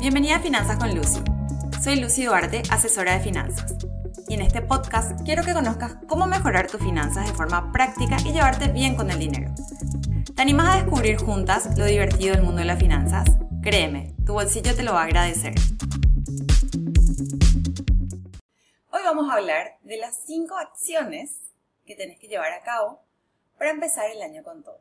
Bienvenida a Finanzas con Lucy. Soy Lucy Duarte, asesora de finanzas. Y en este podcast quiero que conozcas cómo mejorar tus finanzas de forma práctica y llevarte bien con el dinero. ¿Te animas a descubrir juntas lo divertido del mundo de las finanzas? Créeme, tu bolsillo te lo va a agradecer. Hoy vamos a hablar de las 5 acciones que tenés que llevar a cabo para empezar el año con todo.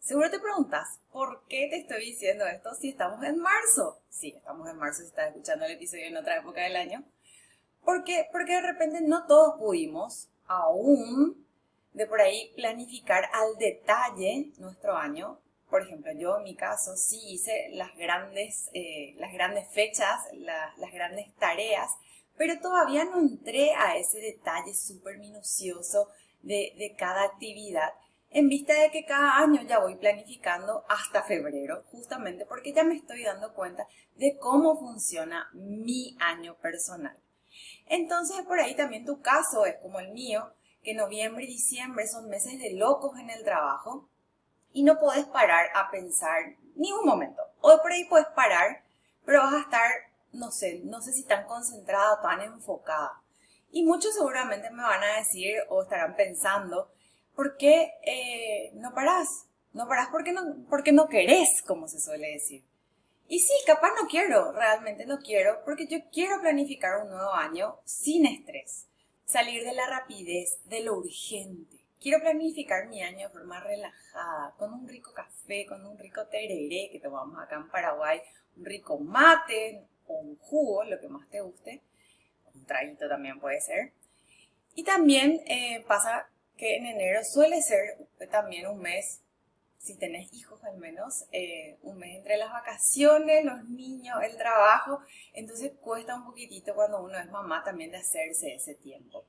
Seguro te preguntas, ¿por qué te estoy diciendo esto si estamos en marzo? Sí, estamos en marzo si estás escuchando el episodio en otra época del año. ¿Por qué? Porque de repente no todos pudimos aún de por ahí planificar al detalle nuestro año. Por ejemplo, yo en mi caso sí hice las grandes, eh, las grandes fechas, las grandes tareas, pero todavía no entré a ese detalle súper minucioso de, de cada actividad en vista de que cada año ya voy planificando hasta febrero, justamente porque ya me estoy dando cuenta de cómo funciona mi año personal. Entonces, por ahí también tu caso es como el mío, que noviembre y diciembre son meses de locos en el trabajo y no puedes parar a pensar ni un momento. O por ahí puedes parar, pero vas a estar, no sé, no sé si tan concentrada, tan enfocada. Y muchos seguramente me van a decir o estarán pensando, ¿por qué eh, no parás? No parás porque no, porque no querés, como se suele decir. Y sí, capaz no quiero, realmente no quiero, porque yo quiero planificar un nuevo año sin estrés, salir de la rapidez, de lo urgente. Quiero planificar mi año de forma relajada, con un rico café, con un rico tereré que tomamos acá en Paraguay, un rico mate o un jugo, lo que más te guste, un traguito también puede ser. Y también eh, pasa que en enero suele ser también un mes, si tenés hijos al menos, eh, un mes entre las vacaciones, los niños, el trabajo, entonces cuesta un poquitito cuando uno es mamá también de hacerse ese tiempo.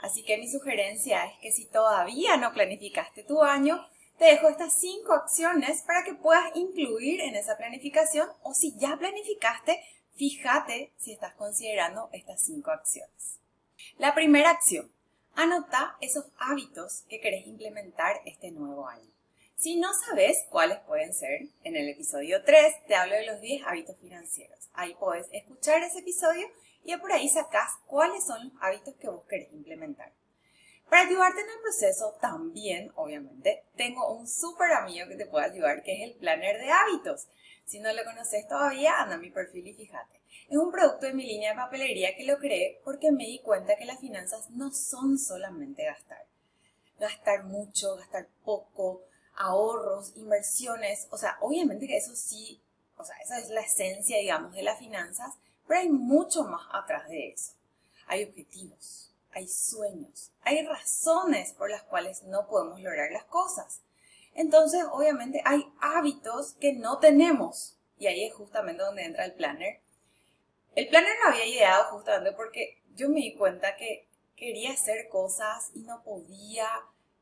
Así que mi sugerencia es que si todavía no planificaste tu año, te dejo estas cinco acciones para que puedas incluir en esa planificación o si ya planificaste, fíjate si estás considerando estas cinco acciones. La primera acción, Anota esos hábitos que querés implementar este nuevo año. Si no sabes cuáles pueden ser, en el episodio 3 te hablo de los 10 hábitos financieros. Ahí podés escuchar ese episodio y por ahí sacás cuáles son los hábitos que vos querés implementar. Para ayudarte en el proceso, también, obviamente, tengo un súper amigo que te puede ayudar, que es el planner de hábitos. Si no lo conoces todavía, anda a mi perfil y fíjate. Es un producto de mi línea de papelería que lo creé porque me di cuenta que las finanzas no son solamente gastar. Gastar mucho, gastar poco, ahorros, inversiones, o sea, obviamente que eso sí, o sea, esa es la esencia, digamos, de las finanzas, pero hay mucho más atrás de eso. Hay objetivos, hay sueños, hay razones por las cuales no podemos lograr las cosas. Entonces, obviamente, hay hábitos que no tenemos. Y ahí es justamente donde entra el planner el planner lo había ideado justamente porque yo me di cuenta que quería hacer cosas y no podía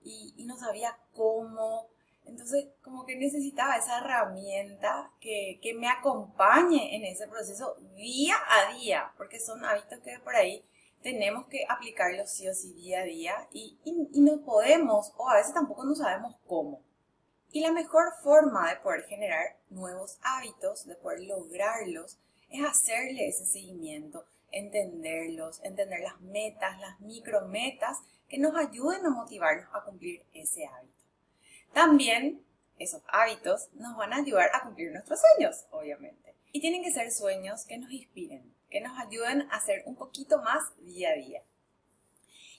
y, no sabía cómo. Entonces, como que necesitaba esa herramienta que, me acompañe en ese proceso día a día, porque son hábitos que por ahí tenemos que aplicarlos sí o sí día a día y, y no podemos, o a veces tampoco no sabemos cómo. Y la mejor forma de poder generar nuevos hábitos, de poder lograrlos, es hacerle ese seguimiento, entenderlos, entender las metas, las micrometas que nos ayuden a motivarnos a cumplir ese hábito. También esos hábitos nos van a ayudar a cumplir nuestros sueños, obviamente. Y tienen que ser sueños que nos inspiren, que nos ayuden a hacer un poquito más día a día.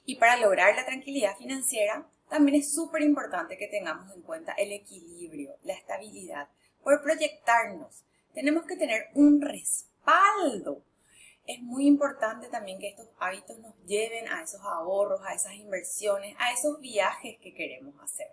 Y para lograr la tranquilidad financiera, también es súper importante que tengamos en cuenta el equilibrio, la estabilidad, por proyectarnos, tenemos que tener un respaldo. Es muy importante también que estos hábitos nos lleven a esos ahorros, a esas inversiones, a esos viajes que queremos hacer.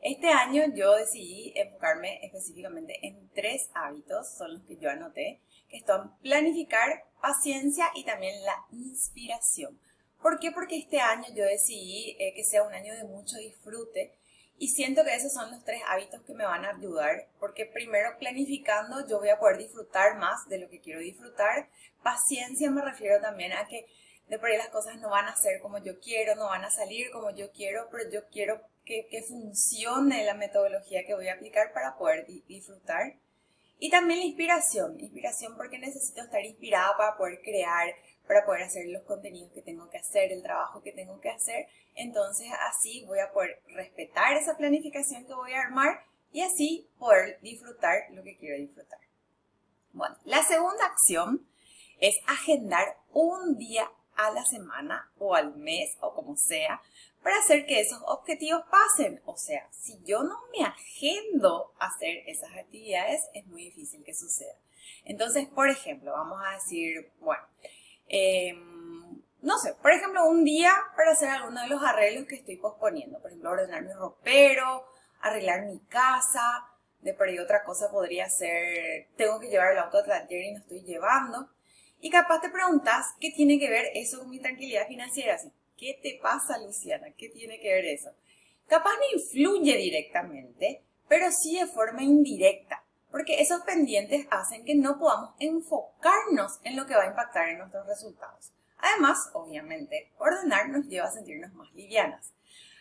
Este año yo decidí enfocarme específicamente en tres hábitos, son los que yo anoté, que son planificar, paciencia y también la inspiración. ¿Por qué? Porque este año yo decidí eh, que sea un año de mucho disfrute y siento que esos son los tres hábitos que me van a ayudar, porque primero planificando yo voy a poder disfrutar más de lo que quiero disfrutar. Paciencia me refiero también a que de por ahí las cosas no van a ser como yo quiero, no van a salir como yo quiero, pero yo quiero que, que funcione la metodología que voy a aplicar para poder disfrutar. Y también la inspiración, inspiración porque necesito estar inspirada para poder crear, para poder hacer los contenidos que tengo que hacer, el trabajo que tengo que hacer. Entonces así voy a poder respetar esa planificación que voy a armar y así poder disfrutar lo que quiero disfrutar. Bueno, la segunda acción es agendar un día a la semana o al mes o como sea para hacer que esos objetivos pasen. O sea, si yo no me agendo a hacer esas actividades, es muy difícil que suceda. Entonces, por ejemplo, vamos a decir, bueno, em, no sé, por ejemplo, un día para hacer alguno de los arreglos que estoy posponiendo. Por ejemplo, ordenar mi ropero, arreglar mi casa. De por ahí otra cosa podría ser, tengo que llevar el auto al taller y no estoy llevando. Y capaz te preguntas, ¿qué tiene que ver eso con mi tranquilidad financiera? ¿Qué te pasa, Luciana? ¿Qué tiene que ver eso? Capaz no influye directamente, pero sí de forma indirecta, porque esos pendientes hacen que no podamos enfocarnos en lo que va a impactar en nuestros resultados. Además, obviamente, ordenar nos lleva a sentirnos más livianas.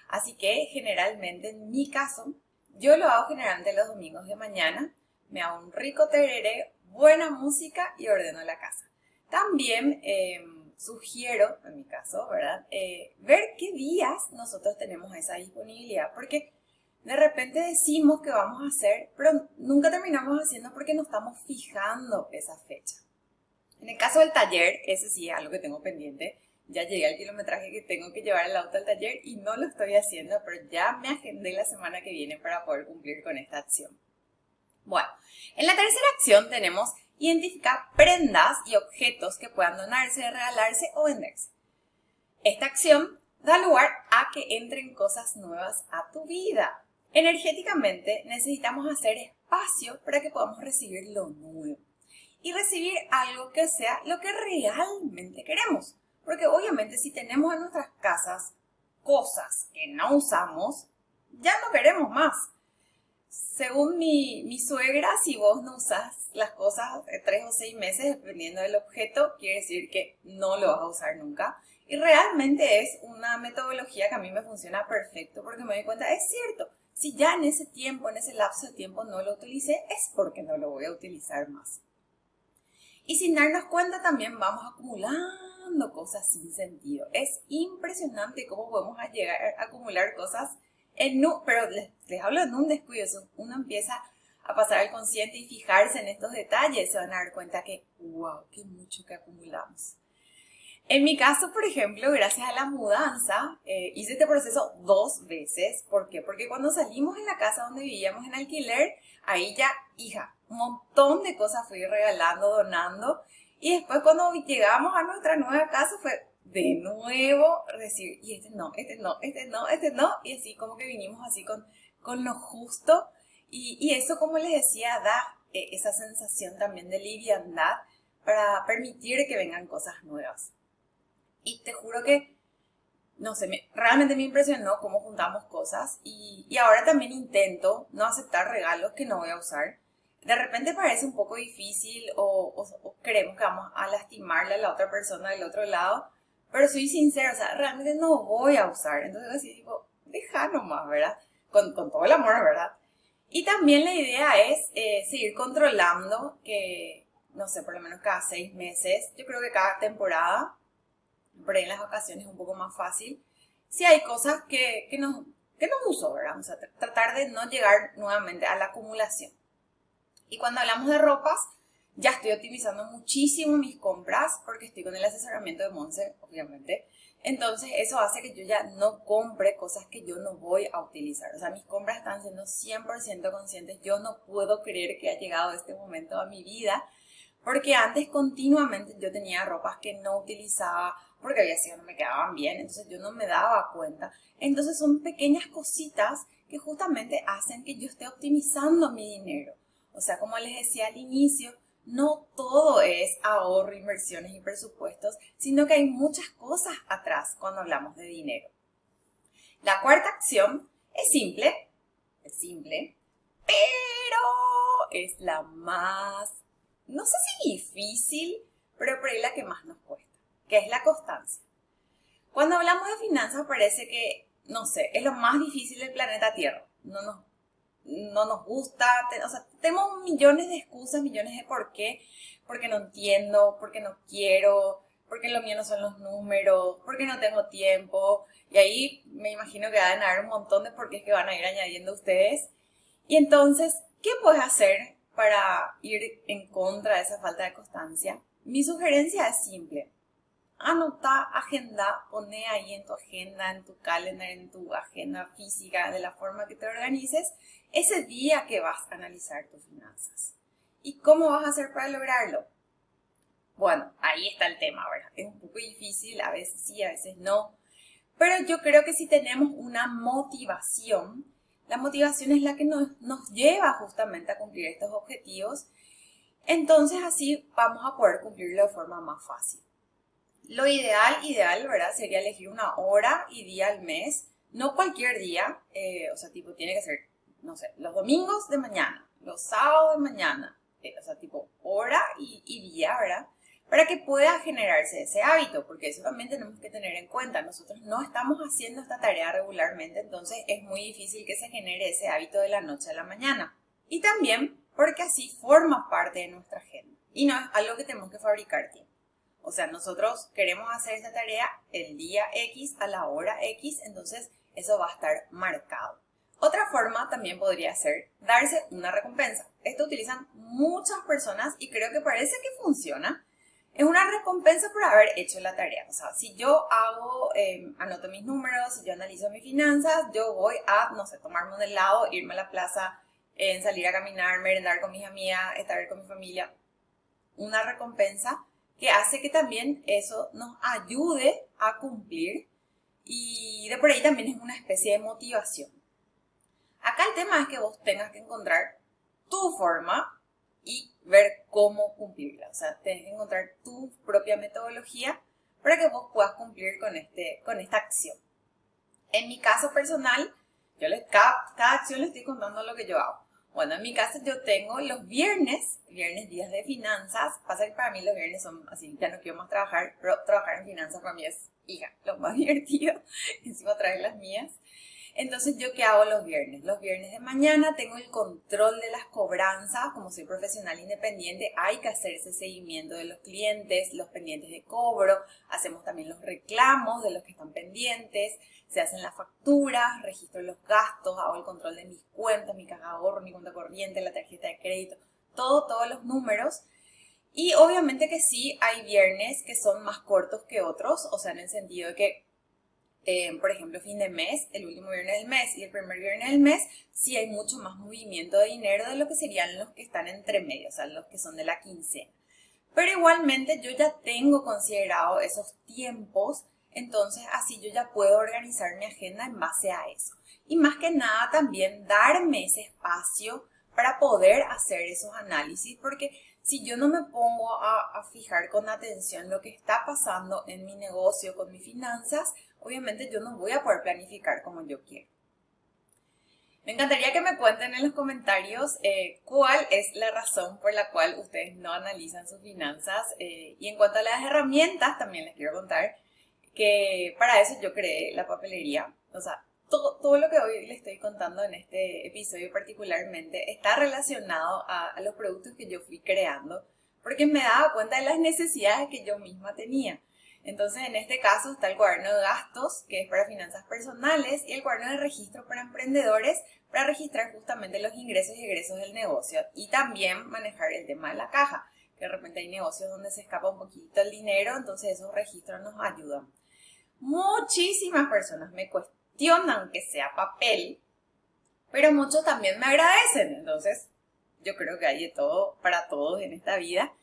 Así que generalmente, en mi caso, yo lo hago generalmente los domingos de mañana, me hago un rico tereré, buena música y ordeno la casa. También em, sugiero, en mi caso, ¿verdad? Eh, ver qué días nosotros tenemos esa disponibilidad, porque de repente decimos que vamos a hacer, pero nunca terminamos haciendo porque no estamos fijando esa fecha. En el caso del taller, ese sí es algo que tengo pendiente. Ya llegué al kilometraje que tengo que llevar el auto al taller y no lo estoy haciendo, pero ya me agendé la semana que viene para poder cumplir con esta acción. Bueno, en la tercera acción tenemos identificar prendas y objetos que puedan donarse, regalarse o venderse. Esta acción da lugar a que entren cosas nuevas a tu vida. Energéticamente necesitamos hacer espacio para que podamos recibir lo nuevo y recibir algo que sea lo que realmente queremos. Porque obviamente si tenemos en nuestras casas cosas que no usamos, ya no queremos más según mi, mi, suegra, si vos no usas las cosas tres o seis meses, dependiendo del objeto, quiere decir que no lo vas a usar nunca. Y realmente es una metodología que a mí me funciona perfecto porque me doy cuenta, es cierto, si ya en ese tiempo, en ese lapso de tiempo no lo utilicé, es porque no lo voy a utilizar más. Y sin darnos cuenta también vamos acumulando cosas sin sentido. Es impresionante cómo podemos llegar a acumular cosas pero les, hablo en un descuido, uno empieza a pasar al consciente y fijarse en estos detalles, se van a dar cuenta que, wow, qué mucho que acumulamos. En mi caso, por ejemplo, gracias a la mudanza, eh, hice este proceso dos veces. ¿Por qué? Porque cuando salimos en la casa donde vivíamos en alquiler, ahí ya, hija, un montón de cosas fui regalando, donando. Y después cuando llegamos a nuestra nueva casa fue, de nuevo recibir, y este no, este no, este no, este no, y así como que vinimos así con, con lo justo, y, y eso como les decía, da eh, esa sensación también de liviandad para permitir que vengan cosas nuevas. Y te juro que, no sé, me, realmente me impresionó cómo juntamos cosas y, y ahora también intento no aceptar regalos que no voy a usar. De repente parece un poco difícil o, o, o creemos que vamos a lastimarle a la otra persona del otro lado, pero soy sincera, o sea, realmente no voy a usar. Entonces así digo, deja nomás, ¿verdad? Con, con todo el amor, ¿verdad? Y también la idea es eh, seguir controlando que, no sé, por lo menos cada seis meses, yo creo que cada temporada, por ahí en las vacaciones es un poco más fácil, si hay cosas que, que, no, que no uso, ¿verdad? O sea, tratar de no llegar nuevamente a la acumulación. Y cuando hablamos de ropas, ya estoy optimizando muchísimo mis compras porque estoy con el asesoramiento de Monse, obviamente. Entonces eso hace que yo ya no compre cosas que yo no voy a utilizar. O sea, mis compras están siendo 100% conscientes. Yo no puedo creer que ha llegado este momento a mi vida porque antes continuamente yo tenía ropas que no utilizaba porque había sido no me quedaban bien, entonces yo no me daba cuenta. Entonces son pequeñas cositas que justamente hacen que yo esté optimizando mi dinero. O sea, como les decía al inicio, no todo es ahorro, inversiones y presupuestos, sino que hay muchas cosas atrás cuando hablamos de dinero. La cuarta acción es simple, es simple, pero es la más, no sé si difícil, pero por ahí la que más nos cuesta, que es la constancia. Cuando hablamos de finanzas parece que, no sé, es lo más difícil del planeta Tierra. No nos no nos gusta, o sea, tenemos millones de excusas, millones de por qué, porque no entiendo, porque no quiero, porque lo mío no son los números, porque no tengo tiempo, y ahí me imagino que van a haber un montón de por qué que van a ir añadiendo ustedes. Y entonces, ¿qué puedes hacer para ir en contra de esa falta de constancia? Mi sugerencia es simple. Anota, agenda, pone ahí en tu agenda, en tu calendario, en tu agenda física, de la forma que te organices, ese día que vas a analizar tus finanzas. ¿Y cómo vas a hacer para lograrlo? Bueno, ahí está el tema, ¿verdad? Es un poco difícil, a veces sí, a veces no. Pero yo creo que si tenemos una motivación, la motivación es la que nos, nos lleva justamente a cumplir estos objetivos, entonces así vamos a poder cumplirlo de forma más fácil. Lo ideal, ideal, ¿verdad? Sería elegir una hora y día al mes, no cualquier día, eh, o sea, tipo, tiene que ser, no sé, los domingos de mañana, los sábados de mañana, eh, o sea, tipo, hora y, y día, ¿verdad? Para que pueda generarse ese hábito, porque eso también tenemos que tener en cuenta. Nosotros no estamos haciendo esta tarea regularmente, entonces es muy difícil que se genere ese hábito de la noche a la mañana. Y también porque así forma parte de nuestra agenda y no es algo que tenemos que fabricar tiempo. O sea, nosotros queremos hacer esta tarea el día X a la hora X, entonces eso va a estar marcado. Otra forma también podría ser darse una recompensa. Esto utilizan muchas personas y creo que parece que funciona. Es una recompensa por haber hecho la tarea. O sea, si yo hago, em, anoto mis números, si yo analizo mis finanzas, yo voy a, no sé, tomarme un helado, irme a la plaza, en salir a caminar, merendar con mis amigas, estar con mi familia. Una recompensa que hace que también eso nos ayude a cumplir y de por ahí también es una especie de motivación. Acá el tema es que vos tengas que encontrar tu forma y ver cómo cumplirla. O sea, tenés que encontrar tu propia metodología para que vos puedas cumplir con, este, con esta acción. En mi caso personal, yo les, cada, acción les estoy contando lo que yo hago. Bueno, en mi caso yo tengo los viernes, viernes días de finanzas. Pasa que para mí los viernes son así, ya no quiero más trabajar, pero trabajar en finanzas para mí es, hija, lo más divertido. Encima traer las mías. Entonces, ¿yo qué hago los viernes? Los viernes de mañana tengo el control de las cobranzas. Como soy profesional independiente, hay que hacer ese seguimiento de los clientes, los pendientes de cobro. Hacemos también los reclamos de los que están pendientes. Se hacen las facturas, registro los gastos, hago el control de mis cuentas, mi caja de ahorro, mi cuenta corriente, la tarjeta de crédito, todo, todos los números. Y obviamente que sí, hay viernes que son más cortos que otros, o sea, en el sentido de que eh, por ejemplo, fin de mes, el último viernes del mes y el primer viernes del mes, sí hay mucho más movimiento de dinero de lo que serían los que están entre medio, o sea, los que son de la quincena. Pero igualmente yo ya tengo considerado esos tiempos, entonces así yo ya puedo organizar mi agenda en base a eso. Y más que nada también darme ese espacio para poder hacer esos análisis, porque si yo no me pongo a, fijar con atención lo que está pasando en mi negocio, con mis finanzas, obviamente yo no voy a poder planificar como yo quiero. Me encantaría que me cuenten en los comentarios eh, cuál es la razón por la cual ustedes no analizan sus finanzas. Eh, y en cuanto a las herramientas, también les quiero contar que para eso yo creé la papelería. O sea, todo, todo lo que hoy les estoy contando en este episodio particularmente está relacionado a, a los productos que yo fui creando porque me daba cuenta de las necesidades que yo misma tenía. Entonces, en este caso está el cuaderno de gastos, que es para finanzas personales, y el cuaderno de registro para emprendedores, para registrar justamente los ingresos y egresos del negocio y también manejar el tema de la caja, que de repente hay negocios donde se escapa un poquito el dinero, entonces esos registros nos ayudan. Muchísimas personas me cuestionan que sea papel, pero muchos también me agradecen, entonces yo creo que hay de todo para todos en esta vida.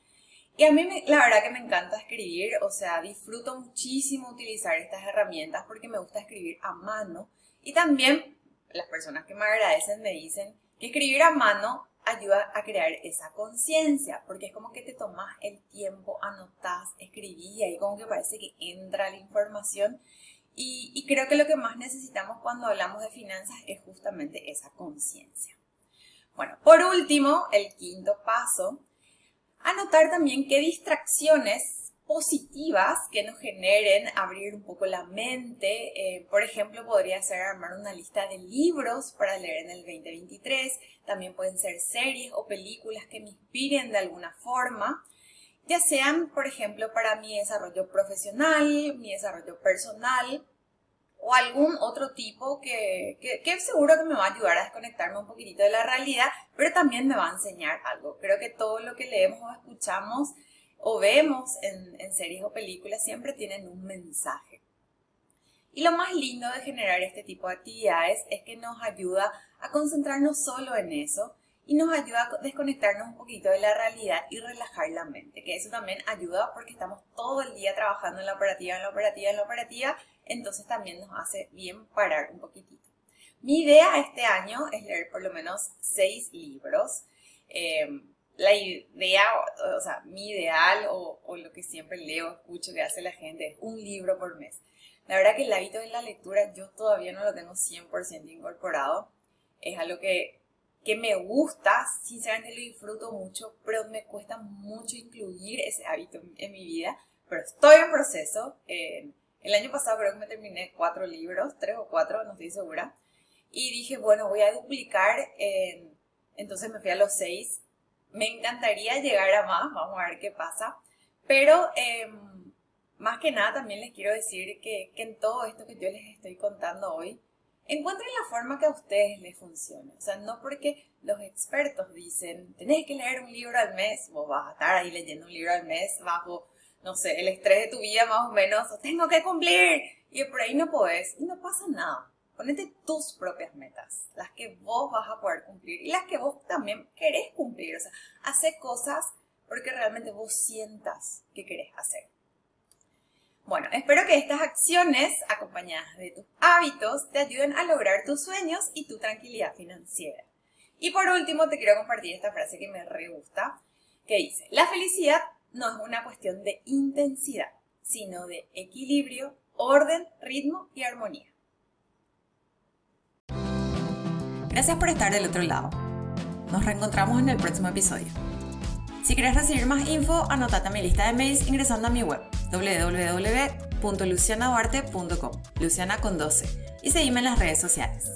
Y a mí la verdad que me encanta escribir, o sea, disfruto muchísimo utilizar estas herramientas porque me gusta escribir a mano. Y también las personas que me agradecen me dicen que escribir a mano ayuda a crear esa conciencia, porque es como que te tomas el tiempo, anotas, escribís y ahí como que parece que entra la información. Y, y creo que lo que más necesitamos cuando hablamos de finanzas es justamente esa conciencia. Bueno, por último, el quinto paso Anotar también qué distracciones positivas que nos generen abrir un poco la mente. Eh, por ejemplo, podría ser armar una lista de libros para leer en el 2023. También pueden ser series o películas que me inspiren de alguna forma. Ya sean, por ejemplo, para mi desarrollo profesional, mi desarrollo personal o algún otro tipo que, que, seguro que me va a ayudar a desconectarme un poquitito de la realidad, pero también me va a enseñar algo. Creo que todo lo que leemos o escuchamos o vemos en, en series o películas siempre tienen un mensaje. Y lo más lindo de generar este tipo de actividades es que nos ayuda a concentrarnos solo en eso y nos ayuda a desconectarnos un poquito de la realidad y relajar la mente, que eso también ayuda porque estamos todo el día trabajando en la operativa, en la operativa, en la operativa, entonces también nos hace bien parar un poquitito. Mi idea este año es leer por lo menos seis libros. Eh, la idea, o sea, mi ideal o, lo que siempre leo, escucho que hace la gente es un libro por mes. La verdad que el hábito de la lectura yo todavía no lo tengo 100% incorporado. Es algo que, que me gusta, sinceramente lo disfruto mucho, pero me cuesta mucho incluir ese hábito en, mi vida. Pero estoy en proceso. El año pasado creo que me terminé cuatro libros, tres o cuatro, no estoy segura. Y dije, bueno, voy a duplicar. entonces me fui a los seis me encantaría llegar a más, vamos a ver qué pasa. Pero em, más que nada también les quiero decir que, que, en todo esto que yo les estoy contando hoy, encuentren la forma que a ustedes les funcione. O sea, no porque los expertos dicen, tenés que leer un libro al mes, vos vas a estar ahí leyendo un libro al mes bajo, no sé, el estrés de tu vida más o menos, tengo que cumplir, y por ahí no podés, y no pasa nada. Ponete tus propias metas, las que vos vas a poder cumplir y las que vos también querés cumplir. O sea, hace cosas porque realmente vos sientas que querés hacer. Bueno, espero que estas acciones, acompañadas de tus hábitos, te ayuden a lograr tus sueños y tu tranquilidad financiera. Y por último, te quiero compartir esta frase que me re gusta, que dice, la felicidad no es una cuestión de intensidad, sino de equilibrio, orden, ritmo y armonía. Gracias por estar del otro lado. Nos reencontramos en el próximo episodio. Si quieres recibir más info, anótate a mi lista de mails ingresando a mi web www.lucianaduarte.com, Luciana con 12, y seguime en las redes sociales.